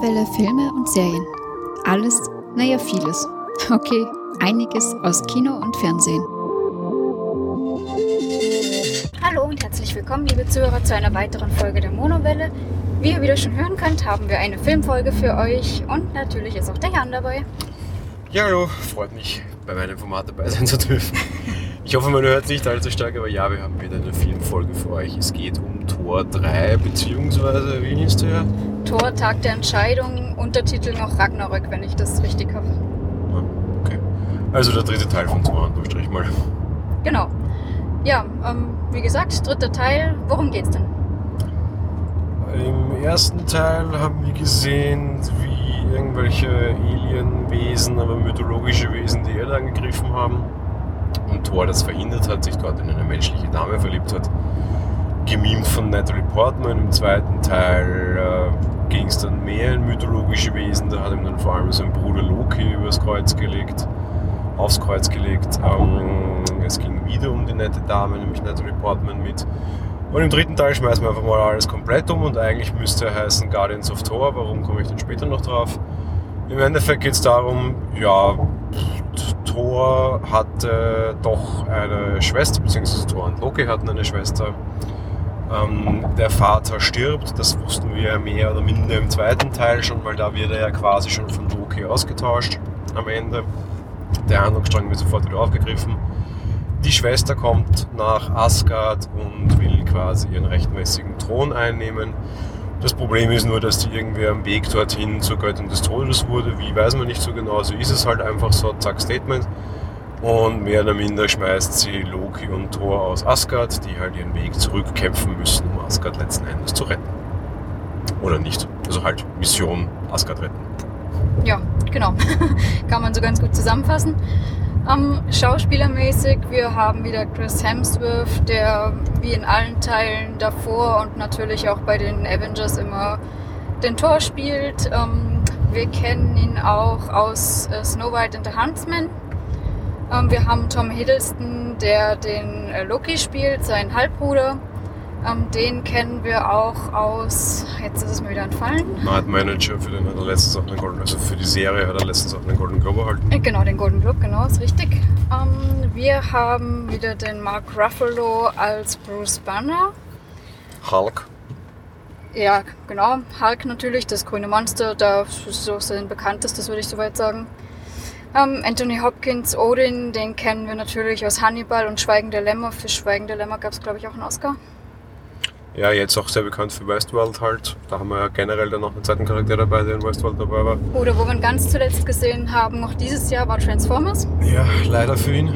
Monowelle Filme und Serien. Alles, naja, vieles. Okay, einiges aus Kino und Fernsehen. Hallo und herzlich willkommen, liebe Zuhörer, zu einer weiteren Folge der Monowelle. Wie ihr wieder schon hören könnt, haben wir eine Filmfolge für euch und natürlich ist auch der Jan dabei. Ja, hallo, freut mich, bei meinem Format dabei sein zu dürfen. Ich hoffe, man hört es nicht allzu stark, aber ja, wir haben wieder eine Filmfolge für euch. Es geht um Tor 3, beziehungsweise, wie hieß der? Tor, Tag der Entscheidung, Untertitel noch Ragnarök, wenn ich das richtig habe. Ah, okay. Also der dritte Teil von Tor, durchstrich mal. Genau. Ja, ähm, wie gesagt, dritter Teil. Worum geht's denn? Im ersten Teil haben wir gesehen, wie irgendwelche Alienwesen, aber mythologische Wesen die Erde angegriffen haben und Thor das verhindert hat, sich dort in eine menschliche Dame verliebt hat. Gemimt von Natalie Portman. Im zweiten Teil äh, ging es dann mehr in mythologische Wesen. Da hat ihm dann vor allem sein Bruder Loki übers Kreuz gelegt, aufs Kreuz gelegt. Ähm, es ging wieder um die nette Dame, nämlich Natalie Portman mit. Und im dritten Teil schmeißen wir einfach mal alles komplett um und eigentlich müsste er heißen Guardians of Thor. Warum komme ich dann später noch drauf? Im Endeffekt geht es darum, ja, Thor hatte doch eine Schwester, beziehungsweise Thor und Loki hatten eine Schwester. Ähm, der Vater stirbt, das wussten wir mehr oder minder im zweiten Teil schon, weil da wird er ja quasi schon von Loki ausgetauscht am Ende. Der Handlungsstrang wird sofort wieder aufgegriffen. Die Schwester kommt nach Asgard und will quasi ihren rechtmäßigen Thron einnehmen. Das Problem ist nur, dass die irgendwie am Weg dorthin zur Göttin des Todes wurde. Wie weiß man nicht so genau. So ist es halt einfach so, zack, Statement. Und mehr oder minder schmeißt sie Loki und Thor aus Asgard, die halt ihren Weg zurückkämpfen müssen, um Asgard letzten Endes zu retten. Oder nicht. Also halt Mission Asgard retten. Ja, genau. Kann man so ganz gut zusammenfassen. Um, schauspielermäßig, wir haben wieder Chris Hemsworth, der wie in allen Teilen davor und natürlich auch bei den Avengers immer den Tor spielt. Um, wir kennen ihn auch aus uh, Snow White and the Huntsman. Um, wir haben Tom Hiddleston, der den uh, Loki spielt, seinen Halbbruder. Ähm, den kennen wir auch aus, jetzt ist es mir wieder entfallen. Mad Manager, für den hat er letztens auch einen Golden, also für die Serie hat er letztens auch einen Golden Globe erhalten. Äh, genau, den Golden Globe, genau, ist richtig. Ähm, wir haben wieder den Mark Ruffalo als Bruce Banner. Hulk. Ja, genau. Hulk natürlich, das grüne Monster, da ist so sein bekanntestes, würde ich soweit sagen. Ähm, Anthony Hopkins, Odin, den kennen wir natürlich aus Hannibal und Schweigen der Lämmer. Für Schweigen der Lämmer gab es, glaube ich, auch einen Oscar. Ja, jetzt auch sehr bekannt für Westworld halt. Da haben wir ja generell dann noch einen zweiten Charakter dabei, der in Westworld dabei war. Oder wo wir ihn ganz zuletzt gesehen haben, noch dieses Jahr, war Transformers. Ja, leider für ihn.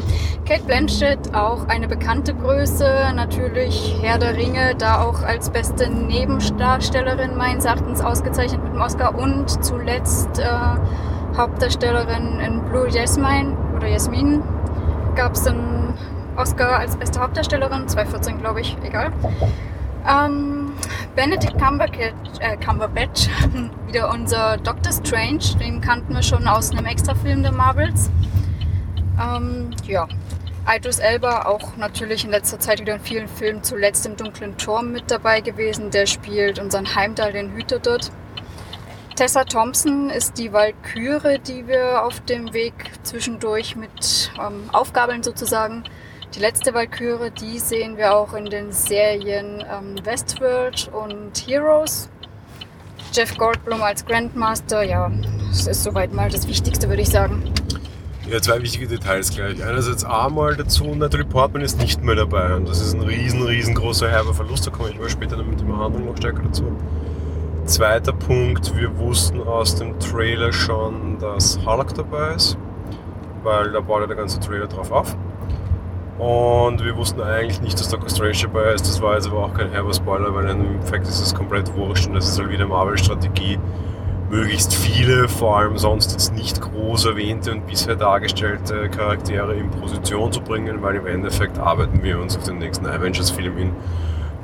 Kate Blanchett, auch eine bekannte Größe, natürlich Herr der Ringe, da auch als beste Nebendarstellerin meines Erachtens ausgezeichnet mit dem Oscar und zuletzt äh, Hauptdarstellerin in Blue Jasmine oder Jasmin gab es einen Oscar als beste Hauptdarstellerin, 2014 glaube ich, egal. Ähm, Benedict Cumberbatch, äh, wieder unser Doctor Strange, den kannten wir schon aus einem Extrafilm der Marvels. Ähm, ja, Idris Elba auch natürlich in letzter Zeit wieder in vielen Filmen, zuletzt im Dunklen Turm mit dabei gewesen. Der spielt unseren Heimdall, den Hüter dort. Tessa Thompson ist die Walküre, die wir auf dem Weg zwischendurch mit ähm, aufgabeln sozusagen. Die letzte Walküre, die sehen wir auch in den Serien ähm, Westworld und Heroes. Jeff Goldblum als Grandmaster, ja, das ist soweit mal das Wichtigste, würde ich sagen. Ja, zwei wichtige Details gleich. Einerseits einmal dazu, Natalie Portman ist nicht mehr dabei und das ist ein riesen, riesengroßer herber Verlust, da komme ich mal später mit der Behandlung noch stärker dazu. Zweiter Punkt, wir wussten aus dem Trailer schon, dass Hulk dabei ist, weil da baut ja der ganze Trailer drauf auf. Und wir wussten eigentlich nicht, dass Doctor Strange dabei ist. Das war jetzt aber auch kein herber Spoiler, weil im Endeffekt ist es komplett wurscht und das ist halt wieder Marvel-Strategie, möglichst viele, vor allem sonst jetzt nicht groß erwähnte und bisher dargestellte Charaktere in Position zu bringen, weil im Endeffekt arbeiten wir uns auf den nächsten Avengers-Film hin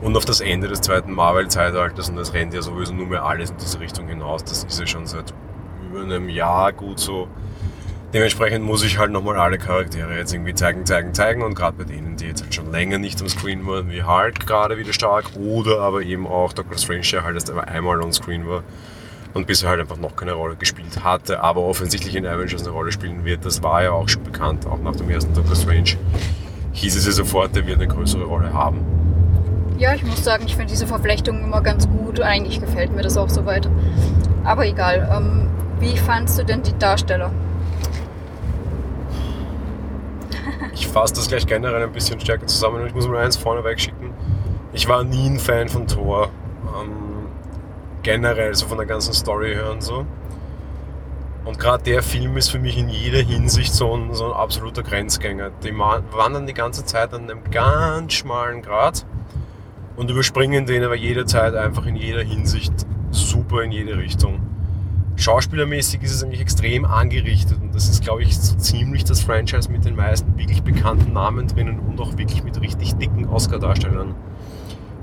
und auf das Ende des zweiten Marvel-Zeitalters und das rennt ja sowieso nur mehr alles in diese Richtung hinaus. Das ist ja schon seit über einem Jahr gut so Dementsprechend muss ich halt nochmal alle Charaktere jetzt irgendwie zeigen, zeigen, zeigen und gerade bei denen, die jetzt halt schon länger nicht am Screen waren, wie Hulk gerade wieder stark oder aber eben auch Doctor Strange, der halt erst einmal on Screen war, und bisher halt einfach noch keine Rolle gespielt hatte, aber offensichtlich in Avengers eine Rolle spielen wird. Das war ja auch schon bekannt, auch nach dem ersten Doctor Strange hieß es ja sofort, er wird eine größere Rolle haben. Ja, ich muss sagen, ich finde diese Verflechtung immer ganz gut. Eigentlich gefällt mir das auch soweit. Aber egal. Ähm, wie fandst du denn die Darsteller? Ich fasse das gleich generell ein bisschen stärker zusammen ich muss mal eins vorneweg schicken. Ich war nie ein Fan von Thor. Ähm, generell, so von der ganzen Story her und so. Und gerade der Film ist für mich in jeder Hinsicht so ein, so ein absoluter Grenzgänger. Die wandern die ganze Zeit an einem ganz schmalen Grad und überspringen den aber jederzeit einfach in jeder Hinsicht super in jede Richtung. Schauspielermäßig ist es eigentlich extrem angerichtet und das ist, glaube ich, so ziemlich das Franchise mit den meisten wirklich bekannten Namen drinnen und auch wirklich mit richtig dicken Oscar-Darstellern.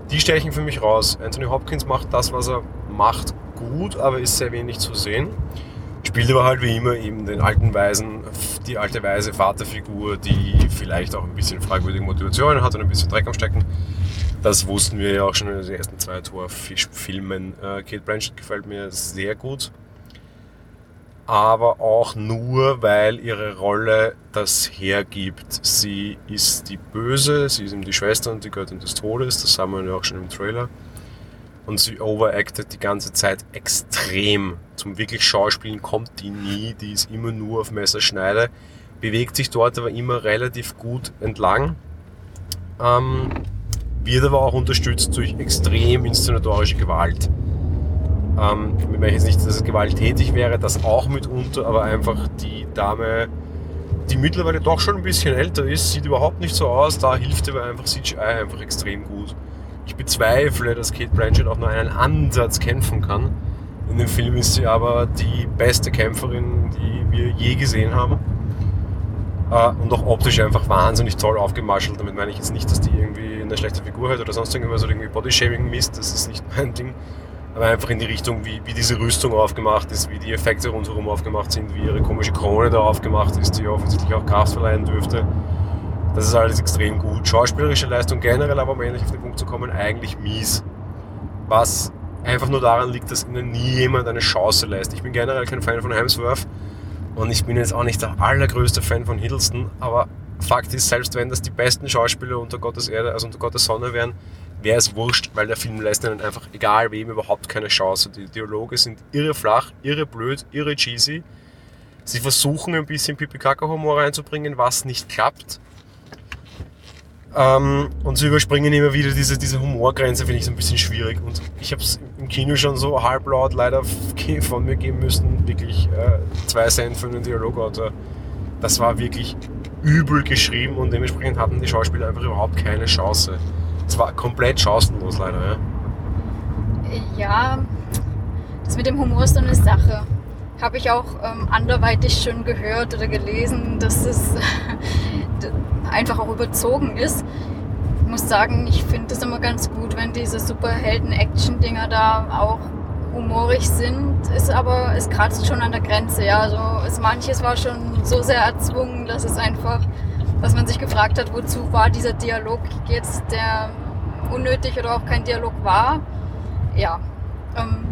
Die stechen für mich raus. Anthony Hopkins macht das, was er macht, gut, aber ist sehr wenig zu sehen spielt aber halt wie immer eben den alten Weisen, die alte weise Vaterfigur, die vielleicht auch ein bisschen fragwürdige Motivationen hat und ein bisschen Dreck am Stecken. Das wussten wir ja auch schon in den ersten zwei Torfilmen. Äh, Kate Blanchett gefällt mir sehr gut. Aber auch nur, weil ihre Rolle das hergibt. Sie ist die Böse, sie ist eben die Schwester und die Göttin des Todes. Das haben wir ja auch schon im Trailer und sie overacted die ganze Zeit extrem. Zum wirklich Schauspielen kommt die nie, die ist immer nur auf Messerschneide, bewegt sich dort aber immer relativ gut entlang, ähm, wird aber auch unterstützt durch extrem inszenatorische Gewalt. Ähm, ich meine jetzt nicht, dass es gewalttätig wäre, das auch mitunter, aber einfach die Dame, die mittlerweile doch schon ein bisschen älter ist, sieht überhaupt nicht so aus, da hilft aber einfach CGI einfach extrem gut. Ich bezweifle, dass Kate Blanchett auch nur einen Ansatz kämpfen kann. In dem Film ist sie aber die beste Kämpferin, die wir je gesehen haben. Äh, und auch optisch einfach wahnsinnig toll aufgemaschelt. Damit meine ich jetzt nicht, dass die irgendwie eine schlechte Figur hat oder sonst irgendwas oder irgendwie Bodyshaming misst. Das ist nicht mein Ding. Aber einfach in die Richtung, wie, wie diese Rüstung aufgemacht ist, wie die Effekte rundherum aufgemacht sind, wie ihre komische Krone da aufgemacht ist, die offensichtlich auch Kraft verleihen dürfte. Das ist alles extrem gut. Schauspielerische Leistung generell, aber um endlich auf den Punkt zu kommen, eigentlich mies. Was einfach nur daran liegt, dass ihnen nie jemand eine Chance lässt. Ich bin generell kein Fan von Hemsworth und ich bin jetzt auch nicht der allergrößte Fan von Hiddleston, aber Fakt ist, selbst wenn das die besten Schauspieler unter Gottes Erde, also unter Gottes Sonne wären, wäre es wurscht, weil der Film lässt ihnen einfach, egal wem, überhaupt keine Chance. Die Dialoge sind irre flach, irre blöd, irre cheesy. Sie versuchen ein bisschen Pipi-Kaka-Humor reinzubringen, was nicht klappt. Ähm, und sie überspringen immer wieder diese, diese Humorgrenze, finde ich so ein bisschen schwierig. Und ich habe es im Kino schon so halblaut leider von mir geben müssen, wirklich äh, zwei Cent für einen Dialogautor. Das war wirklich übel geschrieben und dementsprechend hatten die Schauspieler einfach überhaupt keine Chance. Es war komplett chancenlos leider. Ja, ja das mit dem Humor ist so eine Sache. Habe ich auch ähm, anderweitig schon gehört oder gelesen, dass es einfach auch überzogen ist. Ich muss sagen, ich finde es immer ganz gut, wenn diese Superhelden-Action-Dinger da auch humorig sind, ist aber, es kratzt schon an der Grenze, ja. Also es, manches war schon so sehr erzwungen, dass es einfach, dass man sich gefragt hat, wozu war dieser Dialog jetzt, der unnötig oder auch kein Dialog war. Ja. Ähm,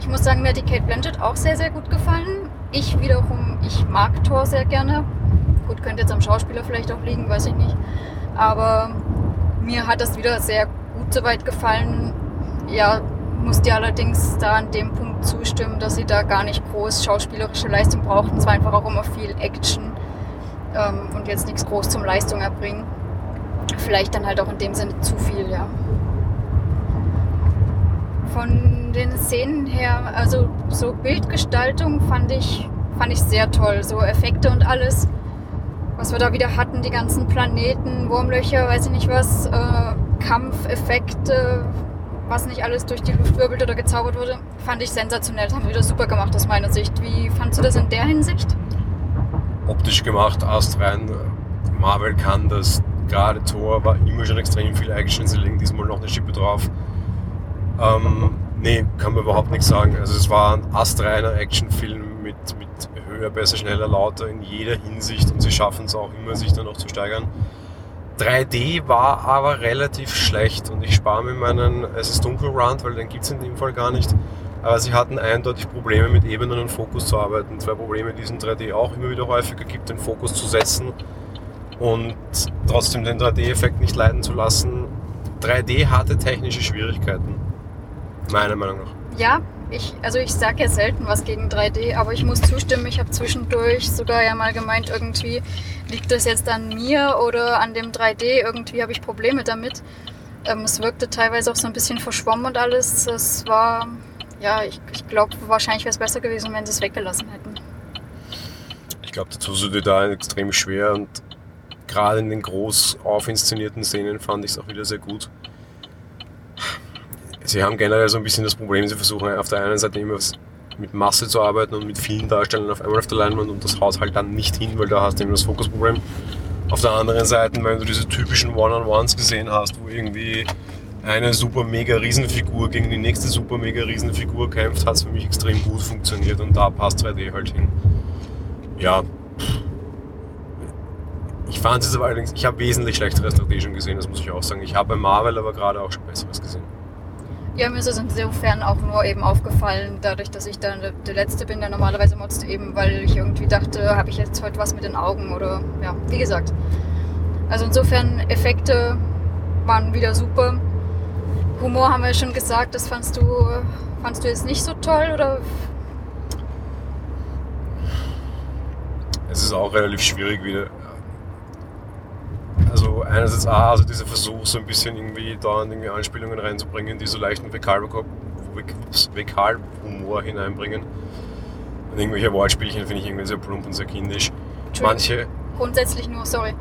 ich muss sagen, mir hat die Kate Blanchett auch sehr, sehr gut gefallen. Ich wiederum, ich mag Thor sehr gerne. Gut, könnte jetzt am Schauspieler vielleicht auch liegen, weiß ich nicht. Aber mir hat das wieder sehr gut soweit gefallen. Ja, muss dir allerdings da an dem Punkt zustimmen, dass sie da gar nicht groß schauspielerische Leistung brauchten. Es war einfach auch immer viel Action ähm, und jetzt nichts groß zum Leistung erbringen. Vielleicht dann halt auch in dem Sinne zu viel, ja. Den Szenen her, also so Bildgestaltung fand ich, fand ich sehr toll. So Effekte und alles was wir da wieder hatten, die ganzen Planeten, Wurmlöcher, weiß ich nicht was, äh, Kampfeffekte, was nicht alles durch die Luft wirbelt oder gezaubert wurde, fand ich sensationell. Das haben wir wieder super gemacht aus meiner Sicht. Wie fandst du das in der Hinsicht? Optisch gemacht, astrein. Marvel kann das. Gerade Thor war immer schon extrem viel Action. Sie legen diesmal noch eine Schippe drauf. Ähm, nee, kann man überhaupt nichts sagen. Also es war ein astreiner Actionfilm mit, mit höher, besser, schneller, lauter in jeder Hinsicht und sie schaffen es auch immer, sich dann noch zu steigern. 3D war aber relativ schlecht und ich spare mir meinen Es ist dunkel Rand, weil den gibt es in dem Fall gar nicht. Aber sie hatten eindeutig Probleme mit Ebenen und Fokus zu arbeiten. Zwei Probleme, die es in 3D auch immer wieder häufiger gibt, den Fokus zu setzen und trotzdem den 3D-Effekt nicht leiden zu lassen. 3D hatte technische Schwierigkeiten, meiner Meinung nach. Ja, ich, also ich sage ja selten was gegen 3D, aber ich muss zustimmen, ich habe zwischendurch sogar ja mal gemeint, irgendwie liegt das jetzt an mir oder an dem 3D, irgendwie habe ich Probleme damit. Ähm, es wirkte teilweise auch so ein bisschen verschwommen und alles. Es war, ja, ich, ich glaube, wahrscheinlich wäre es besser gewesen, wenn sie es weggelassen hätten. Ich glaube, dazu sind die da extrem schwer und gerade in den groß aufinszenierten Szenen fand ich es auch wieder sehr gut. Sie haben generell so ein bisschen das Problem, sie versuchen auf der einen Seite immer mit Masse zu arbeiten und mit vielen Darstellern auf einmal auf der Leinwand und das haut halt dann nicht hin, weil da hast du eben das Fokusproblem. Auf der anderen Seite, wenn du diese typischen One-on-Ones gesehen hast, wo irgendwie eine super mega Riesenfigur gegen die nächste super mega Riesenfigur kämpft, hat es für mich extrem gut funktioniert und da passt 3D halt hin. Ja, ich fand es aber allerdings, ich habe wesentlich schlechtere Strategien gesehen, das muss ich auch sagen. Ich habe bei Marvel aber gerade auch schon Besseres gesehen. Ja, mir ist es insofern auch nur eben aufgefallen, dadurch, dass ich dann der Letzte bin, der normalerweise motzt, eben weil ich irgendwie dachte, habe ich jetzt heute was mit den Augen oder ja, wie gesagt. Also insofern, Effekte waren wieder super. Humor haben wir schon gesagt, das fandst du, fandst du jetzt nicht so toll oder? Es ist auch relativ schwierig wieder einerseits A, also dieser Versuch, so ein bisschen irgendwie da irgendwie Anspielungen reinzubringen, die so leichten Vekal-Humor hineinbringen. Und irgendwelche Wortspielchen finde ich irgendwie sehr plump und sehr kindisch. Manche. Grundsätzlich nur, sorry.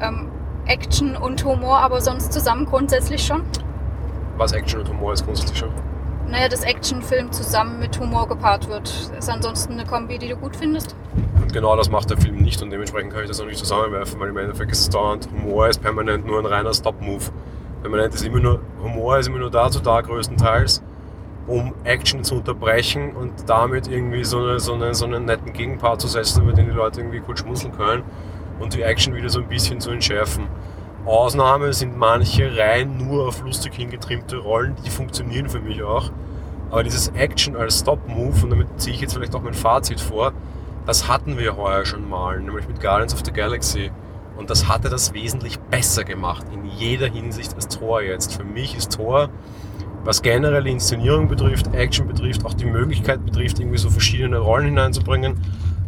Ähm, Action und Humor, aber sonst zusammen grundsätzlich schon? Was Action und Humor ist grundsätzlich schon? Naja, dass Actionfilm zusammen mit Humor gepaart wird. Ist ansonsten eine Kombi, die du gut findest? Und genau das macht der Film nicht und dementsprechend kann ich das auch nicht zusammenwerfen, weil im Endeffekt ist es dauernd, Humor ist permanent nur ein reiner Stop-Move. Permanent ist immer nur, Humor ist immer nur dazu da, größtenteils, um Action zu unterbrechen und damit irgendwie so, eine, so, eine, so einen netten Gegenpart zu setzen, über den die Leute irgendwie gut schmunzeln können und die Action wieder so ein bisschen zu entschärfen. Ausnahme sind manche rein nur auf lustig hingetrimmte Rollen, die funktionieren für mich auch. Aber dieses Action als Stop-Move, und damit ziehe ich jetzt vielleicht auch mein Fazit vor, das hatten wir heuer schon mal, nämlich mit Guardians of the Galaxy. Und das hatte das wesentlich besser gemacht, in jeder Hinsicht als Thor jetzt. Für mich ist Thor, was generell Inszenierung betrifft, Action betrifft, auch die Möglichkeit betrifft, irgendwie so verschiedene Rollen hineinzubringen,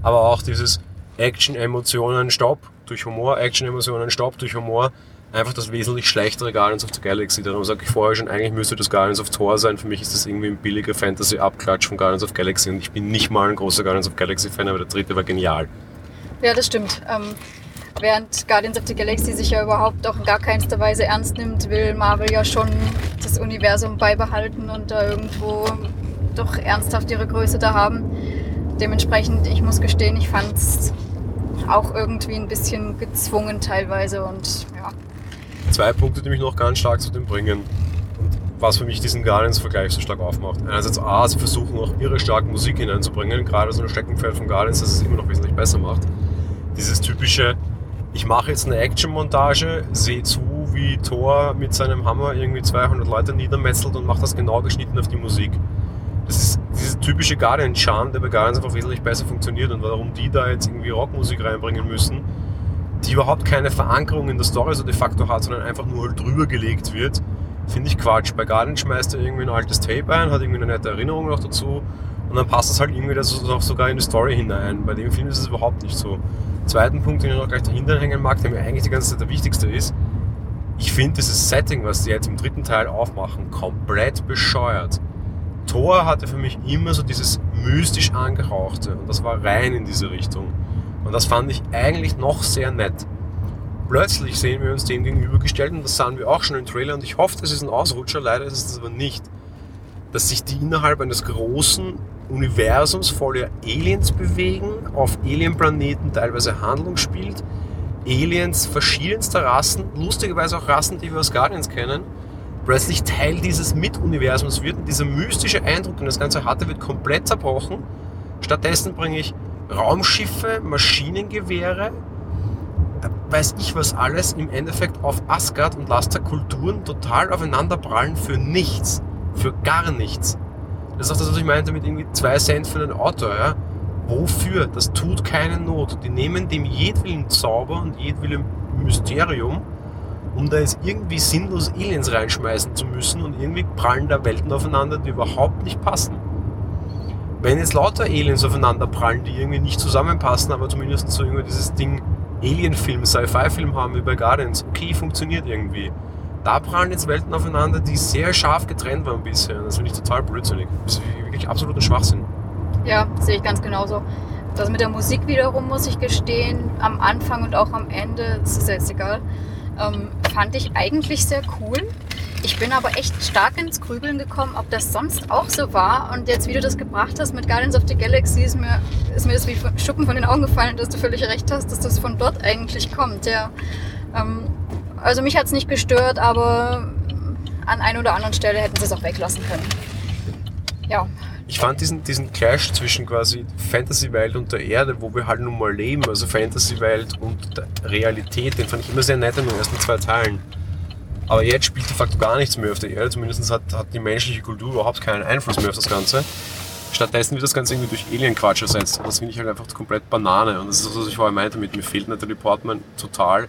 aber auch dieses Action, Emotionen, Stopp durch Humor, Action, Emotionen, Stopp durch Humor, einfach das wesentlich schlechtere Guardians of the Galaxy. Darum sage ich vorher schon, eigentlich müsste das Guardians of Thor sein. Für mich ist das irgendwie ein billiger Fantasy-Abklatsch von Guardians of Galaxy und ich bin nicht mal ein großer Guardians of Galaxy-Fan, aber der dritte war genial. Ja, das stimmt. Ähm, während Guardians of the Galaxy sich ja überhaupt auch in gar keinster Weise ernst nimmt, will Marvel ja schon das Universum beibehalten und da irgendwo doch ernsthaft ihre Größe da haben. Dementsprechend, ich muss gestehen, ich fand es auch irgendwie ein bisschen gezwungen teilweise und ja. Zwei Punkte, die mich noch ganz stark zu dem bringen und was für mich diesen Guardians-Vergleich so stark aufmacht. Einerseits A, sie versuchen auch ihre starke Musik hineinzubringen, gerade so ein Steckenpferd von Guardians, das es immer noch wesentlich besser macht. Dieses typische, ich mache jetzt eine Action-Montage, sehe zu, wie Thor mit seinem Hammer irgendwie 200 Leute niedermetzelt und macht das genau geschnitten auf die Musik. Das ist dieser typische Guardian-Charme, der bei Guardians einfach wesentlich besser funktioniert und warum die da jetzt irgendwie Rockmusik reinbringen müssen, die überhaupt keine Verankerung in der Story so de facto hat, sondern einfach nur halt drüber gelegt wird, finde ich Quatsch. Bei Guardian schmeißt er irgendwie ein altes Tape ein, hat irgendwie eine nette Erinnerung noch dazu und dann passt das halt irgendwie das auch sogar in die Story hinein. Bei dem Film ist es überhaupt nicht so. Zweiten Punkt, den ich noch gleich dahinter hängen mag, der mir eigentlich die ganze Zeit der wichtigste ist, ich finde dieses Setting, was die jetzt im dritten Teil aufmachen, komplett bescheuert. Thor hatte für mich immer so dieses mystisch angehauchte und das war rein in diese Richtung. Das fand ich eigentlich noch sehr nett. Plötzlich sehen wir uns dem gegenübergestellt und das sahen wir auch schon im Trailer und ich hoffe, das ist ein Ausrutscher, leider ist es aber nicht. Dass sich die innerhalb eines großen Universums voller Aliens bewegen, auf Alienplaneten teilweise Handlung spielt, Aliens verschiedenster Rassen, lustigerweise auch Rassen, die wir aus Guardians kennen, plötzlich Teil dieses Mituniversums wird und dieser mystische Eindruck, den das Ganze hatte, wird komplett zerbrochen. Stattdessen bringe ich Raumschiffe, Maschinengewehre, weiß ich was alles, im Endeffekt auf Asgard und lasse da Kulturen total aufeinanderprallen für nichts, für gar nichts. Das ist auch das, was ich meinte mit irgendwie zwei Cent für ein Auto, ja. Wofür? Das tut keine Not. Die nehmen dem jedwillen Zauber und jedwillen Mysterium, um da jetzt irgendwie sinnlos Aliens reinschmeißen zu müssen und irgendwie prallen da Welten aufeinander, die überhaupt nicht passen. Wenn jetzt lauter Aliens aufeinander prallen, die irgendwie nicht zusammenpassen, aber zumindest so irgendwie dieses Ding Alien-Film, Sci-Fi-Film haben wie bei Guardians, okay, funktioniert irgendwie. Da prallen jetzt Welten aufeinander, die sehr scharf getrennt waren bisher. Das finde ich total blödsinnig. Das ist wirklich absoluter Schwachsinn. Ja, sehe ich ganz genauso. Das mit der Musik wiederum, muss ich gestehen, am Anfang und auch am Ende, das ist jetzt egal, ähm, fand ich eigentlich sehr cool. Ich bin aber echt stark ins Grübeln gekommen, ob das sonst auch so war. Und jetzt, wie du das gebracht hast mit Guardians of the Galaxy, ist mir, ist mir das wie Schuppen von den Augen gefallen, dass du völlig recht hast, dass das von dort eigentlich kommt. Ja. Ähm, also mich hat es nicht gestört, aber an einer oder anderen Stelle hätten sie es auch weglassen können. Ja, ich fand diesen, diesen Clash zwischen quasi Fantasy-Welt und der Erde, wo wir halt nun mal leben, also Fantasy-Welt und Realität, den fand ich immer sehr nett in den ersten zwei Teilen. Aber jetzt spielt de facto gar nichts mehr auf der Erde, zumindest hat, hat die menschliche Kultur überhaupt keinen Einfluss mehr auf das Ganze. Stattdessen wird das Ganze irgendwie durch Alien-Quatsch ersetzt. Und das finde ich halt einfach komplett Banane. Und das ist das, was ich vorher meinte mit, mir fehlt Natalie Portman total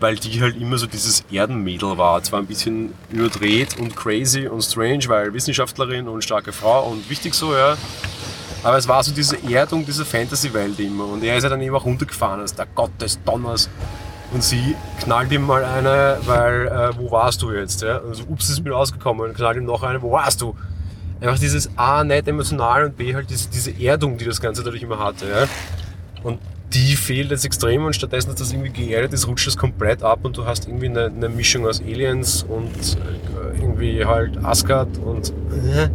weil die halt immer so dieses Erdenmädel war. Zwar ein bisschen überdreht und crazy und strange, weil Wissenschaftlerin und starke Frau und wichtig so, ja. Aber es war so diese Erdung dieser Fantasy-Welt immer. Und er ist ja dann eben auch runtergefahren als der Gott des Donners. Und sie knallt ihm mal eine, weil, äh, wo warst du jetzt? Ja? Also, ups, ist mir rausgekommen. Und knallt ihm noch eine, wo warst du? Einfach dieses A, nett emotional und B, halt diese, diese Erdung, die das Ganze dadurch immer hatte. Ja? Und die fehlt jetzt extrem und stattdessen, dass das irgendwie geerdet ist, rutscht das komplett ab und du hast irgendwie eine, eine Mischung aus Aliens und äh, irgendwie halt Asgard und äh,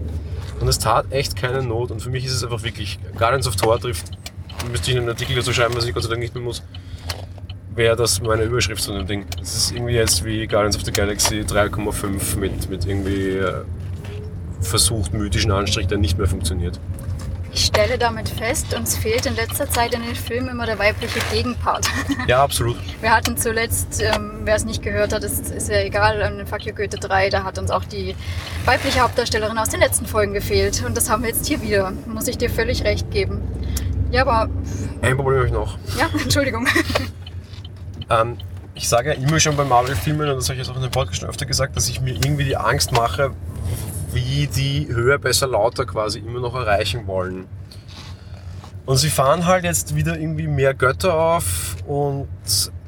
und es tat echt keine Not und für mich ist es einfach wirklich, Guardians of Thor trifft, müsste ich einen Artikel dazu schreiben, was ich Gott sei Dank nicht mehr muss, wäre das meine Überschrift zu dem Ding. Es ist irgendwie jetzt wie Guardians of the Galaxy 3,5 mit, mit irgendwie äh, versucht mythischen Anstrich, der nicht mehr funktioniert. Ich stelle damit fest, uns fehlt in letzter Zeit in den Filmen immer der weibliche Gegenpart. Ja, absolut. Wir hatten zuletzt, ähm, wer es nicht gehört hat, ist, ist ja egal, in Fuck You Goethe 3, da hat uns auch die weibliche Hauptdarstellerin aus den letzten Folgen gefehlt. Und das haben wir jetzt hier wieder. Muss ich dir völlig recht geben. Ja, aber. Ein Problem habe ich noch. Ja, Entschuldigung. ähm, ich sage ja immer schon bei Marvel-Filmen, und das habe ich jetzt auch in dem Podcast schon öfter gesagt, dass ich mir irgendwie die Angst mache, wie die höher, besser, lauter quasi immer noch erreichen wollen. Und sie fahren halt jetzt wieder irgendwie mehr Götter auf und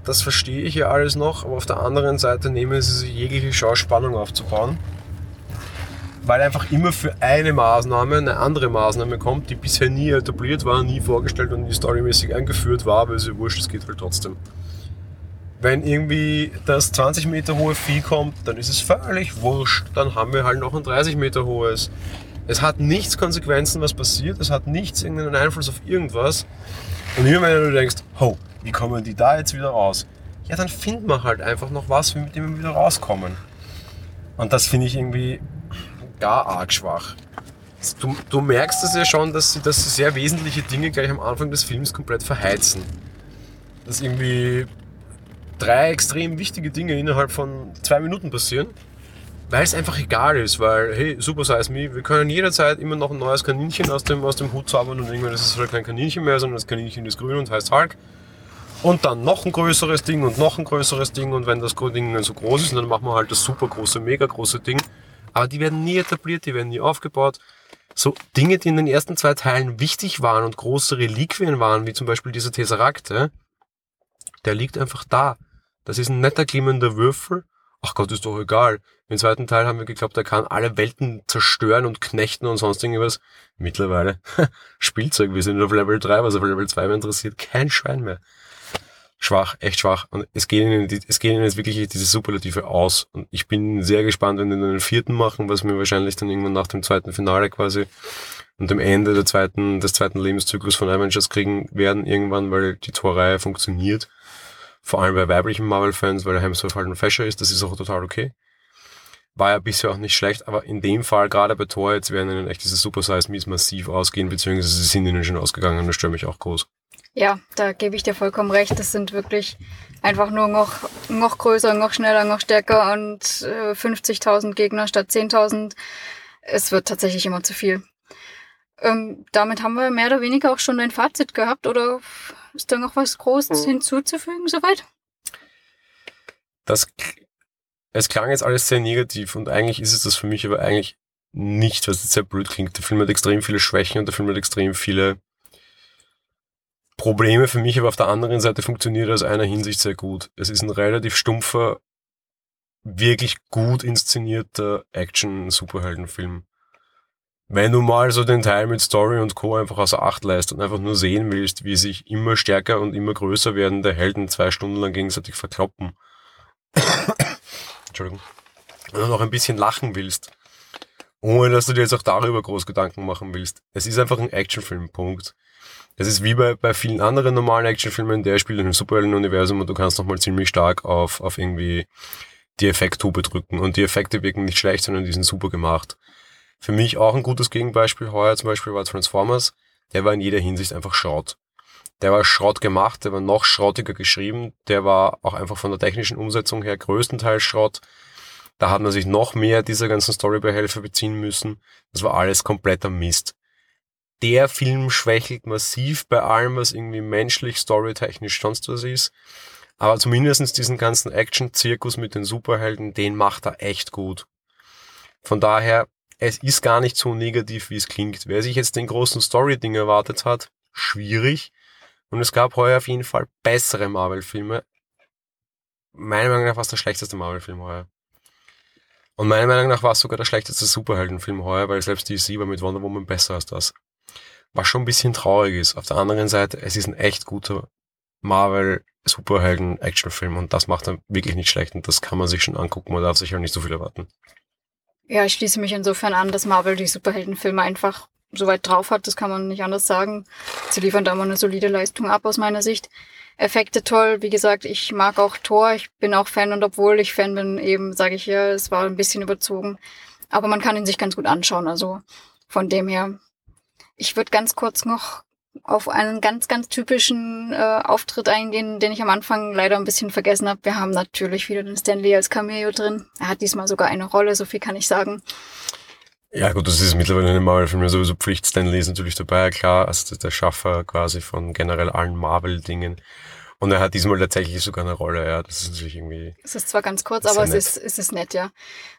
das verstehe ich ja alles noch, aber auf der anderen Seite nehmen sie sich jegliche Schauspannung aufzubauen. Weil einfach immer für eine Maßnahme eine andere Maßnahme kommt, die bisher nie etabliert war, nie vorgestellt und nie storymäßig eingeführt war, aber ist ja wurscht, es geht halt trotzdem wenn irgendwie das 20 Meter hohe Vieh kommt, dann ist es völlig wurscht. Dann haben wir halt noch ein 30 Meter hohes. Es hat nichts Konsequenzen, was passiert. Es hat nichts irgendeinen Einfluss auf irgendwas. Und immer wenn du denkst, ho, wie kommen die da jetzt wieder raus? Ja, dann finden wir halt einfach noch was, mit dem wir wieder rauskommen. Und das finde ich irgendwie gar arg schwach. Du, du merkst es ja schon, dass sie, dass sie sehr wesentliche Dinge gleich am Anfang des Films komplett verheizen. Dass irgendwie drei extrem wichtige Dinge innerhalb von zwei Minuten passieren, weil es einfach egal ist, weil, hey, Super Size Me, wir können jederzeit immer noch ein neues Kaninchen aus dem, aus dem Hut zaubern und irgendwann ist es halt kein Kaninchen mehr, sondern das Kaninchen ist grün und heißt Hulk. Und dann noch ein größeres Ding und noch ein größeres Ding und wenn das Ding dann so groß ist, dann machen wir halt das super große, mega große Ding. Aber die werden nie etabliert, die werden nie aufgebaut. So Dinge, die in den ersten zwei Teilen wichtig waren und große Reliquien waren, wie zum Beispiel dieser Tesserakte, der liegt einfach da. Das ist ein netter glimmender Würfel. Ach Gott, ist doch egal. Im zweiten Teil haben wir geglaubt, er kann alle Welten zerstören und knechten und sonst irgendwas. Mittlerweile, Spielzeug, wir sind auf Level 3, was auf Level 2 mehr interessiert, kein Schwein mehr. Schwach, echt schwach. Und es geht ihnen, es geht ihnen jetzt wirklich diese Superlative aus. Und ich bin sehr gespannt, wenn die einen vierten machen, was wir wahrscheinlich dann irgendwann nach dem zweiten Finale quasi und dem Ende der zweiten, des zweiten Lebenszyklus von Avengers kriegen werden irgendwann, weil die Torreihe funktioniert. Vor allem bei weiblichen Marvel-Fans, weil Hemsworth halt ein Fasher ist, das ist auch total okay. War ja bisher auch nicht schlecht, aber in dem Fall, gerade bei Thor, jetzt werden ihnen echt diese Super Size Mies massiv ausgehen, beziehungsweise sie sind ihnen schon ausgegangen, das stört mich auch groß. Ja, da gebe ich dir vollkommen recht. Das sind wirklich einfach nur noch, noch größer, noch schneller, noch stärker und äh, 50.000 Gegner statt 10.000. es wird tatsächlich immer zu viel. Ähm, damit haben wir mehr oder weniger auch schon ein Fazit gehabt oder ist da noch was Großes mhm. hinzuzufügen soweit? Das, es klang jetzt alles sehr negativ und eigentlich ist es das für mich aber eigentlich nicht, was jetzt sehr blöd klingt. Der Film hat extrem viele Schwächen und der Film hat extrem viele Probleme für mich, aber auf der anderen Seite funktioniert er aus einer Hinsicht sehr gut. Es ist ein relativ stumpfer, wirklich gut inszenierter Action-Superheldenfilm. Wenn du mal so den Teil mit Story und Co. einfach außer Acht leist und einfach nur sehen willst, wie sich immer stärker und immer größer werdende Helden zwei Stunden lang gegenseitig verkloppen. Entschuldigung. Und du noch ein bisschen lachen willst, ohne dass du dir jetzt auch darüber groß Gedanken machen willst. Es ist einfach ein Actionfilm, Punkt. Es ist wie bei, bei vielen anderen normalen Actionfilmen, der spielt in einem Superhelden-Universum und du kannst nochmal ziemlich stark auf, auf irgendwie die Effekttube drücken. Und die Effekte wirken nicht schlecht, sondern die sind super gemacht. Für mich auch ein gutes Gegenbeispiel heuer zum Beispiel war Transformers. Der war in jeder Hinsicht einfach Schrott. Der war Schrott gemacht, der war noch schrottiger geschrieben, der war auch einfach von der technischen Umsetzung her größtenteils Schrott. Da hat man sich noch mehr dieser ganzen Storybehelfer beziehen müssen. Das war alles kompletter Mist. Der Film schwächelt massiv bei allem, was irgendwie menschlich, storytechnisch sonst was ist. Aber zumindestens diesen ganzen Action-Zirkus mit den Superhelden, den macht er echt gut. Von daher, es ist gar nicht so negativ, wie es klingt. Wer sich jetzt den großen Story-Ding erwartet hat, schwierig. Und es gab heuer auf jeden Fall bessere Marvel-Filme. Meiner Meinung nach war es der schlechteste Marvel-Film heuer. Und meiner Meinung nach war es sogar der schlechteste Superheldenfilm heuer, weil selbst DC war mit Wonder Woman besser als das. Was schon ein bisschen traurig ist. Auf der anderen Seite, es ist ein echt guter Marvel-Superhelden-Actionfilm und das macht er wirklich nicht schlecht und das kann man sich schon angucken. Man darf sich halt nicht so viel erwarten. Ja, ich schließe mich insofern an, dass Marvel die Superheldenfilme einfach so weit drauf hat, das kann man nicht anders sagen. Sie liefern da immer eine solide Leistung ab aus meiner Sicht. Effekte toll, wie gesagt, ich mag auch Thor, ich bin auch Fan und obwohl ich Fan bin, eben sage ich ja, es war ein bisschen überzogen. Aber man kann ihn sich ganz gut anschauen, also von dem her. Ich würde ganz kurz noch auf einen ganz, ganz typischen äh, Auftritt eingehen, den ich am Anfang leider ein bisschen vergessen habe. Wir haben natürlich wieder den Stanley als Cameo drin. Er hat diesmal sogar eine Rolle, so viel kann ich sagen. Ja gut, das ist mittlerweile in den Marvel-Filmen sowieso Pflicht. Stanley ist natürlich dabei, klar, also der Schaffer quasi von generell allen Marvel-Dingen. Und er hat diesmal tatsächlich sogar eine Rolle, ja. Das ist natürlich irgendwie. Es ist zwar ganz kurz, aber es ist, es ist nett, ja.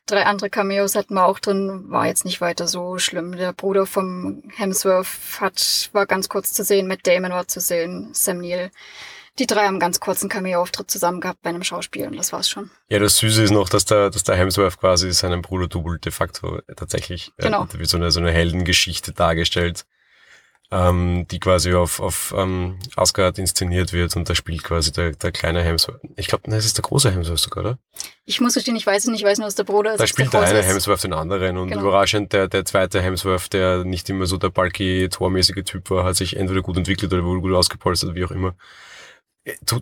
Drei andere Cameos hatten wir auch drin, war jetzt nicht weiter so schlimm. Der Bruder vom Hemsworth hat, war ganz kurz zu sehen, Matt Damon war zu sehen, Sam Neill. Die drei haben ganz kurzen Cameo-Auftritt zusammen gehabt bei einem Schauspiel und das war's schon. Ja, das Süße ist noch, dass der, dass der Hemsworth quasi seinen Bruder Double de facto tatsächlich, genau. äh, wird so eine, so eine Heldengeschichte dargestellt ähm, die quasi auf, auf ähm, Asgard inszeniert wird und da spielt quasi der, der kleine Hemsworth. Ich glaube, das ist der große Hemsworth sogar, oder? Ich muss verstehen, ich weiß es nicht, ich weiß nur, dass der Bruder ist. Da spielt der, der eine Hemsworth den anderen und genau. überraschend der, der zweite Hemsworth, der nicht immer so der bulky, tormäßige Typ war, hat sich entweder gut entwickelt oder wohl gut ausgepolstert, wie auch immer.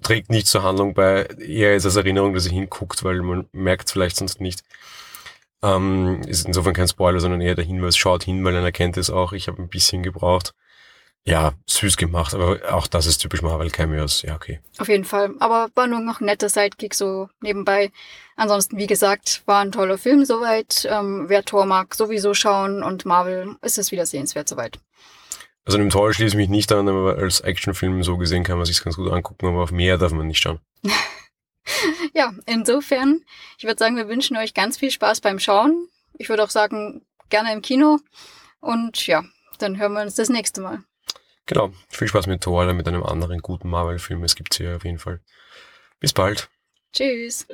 Trägt nicht zur Handlung bei, eher ist als Erinnerung, dass er hinguckt, weil man merkt vielleicht sonst nicht. Ähm, ist insofern kein Spoiler, sondern eher der Hinweis, schaut hin, weil er erkennt es auch. Ich habe ein bisschen gebraucht ja, süß gemacht, aber auch das ist typisch Marvel Cameos. Ja, okay. Auf jeden Fall. Aber war nur noch ein netter Sidekick so nebenbei. Ansonsten, wie gesagt, war ein toller Film soweit. Ähm, wer Tor mag, sowieso schauen und Marvel ist es wieder sehenswert soweit. Also dem Tor schließe ich mich nicht an, aber als Actionfilm so gesehen kann man sich ganz gut angucken, aber auf mehr darf man nicht schauen. ja, insofern, ich würde sagen, wir wünschen euch ganz viel Spaß beim Schauen. Ich würde auch sagen, gerne im Kino. Und ja, dann hören wir uns das nächste Mal. Genau. Viel Spaß mit Thor oder mit einem anderen guten Marvel-Film. Es gibt hier auf jeden Fall. Bis bald. Tschüss.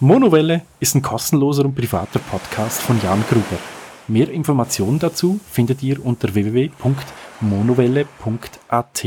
Monowelle ist ein kostenloser und privater Podcast von Jan Gruber. Mehr Informationen dazu findet ihr unter www.monowelle.at.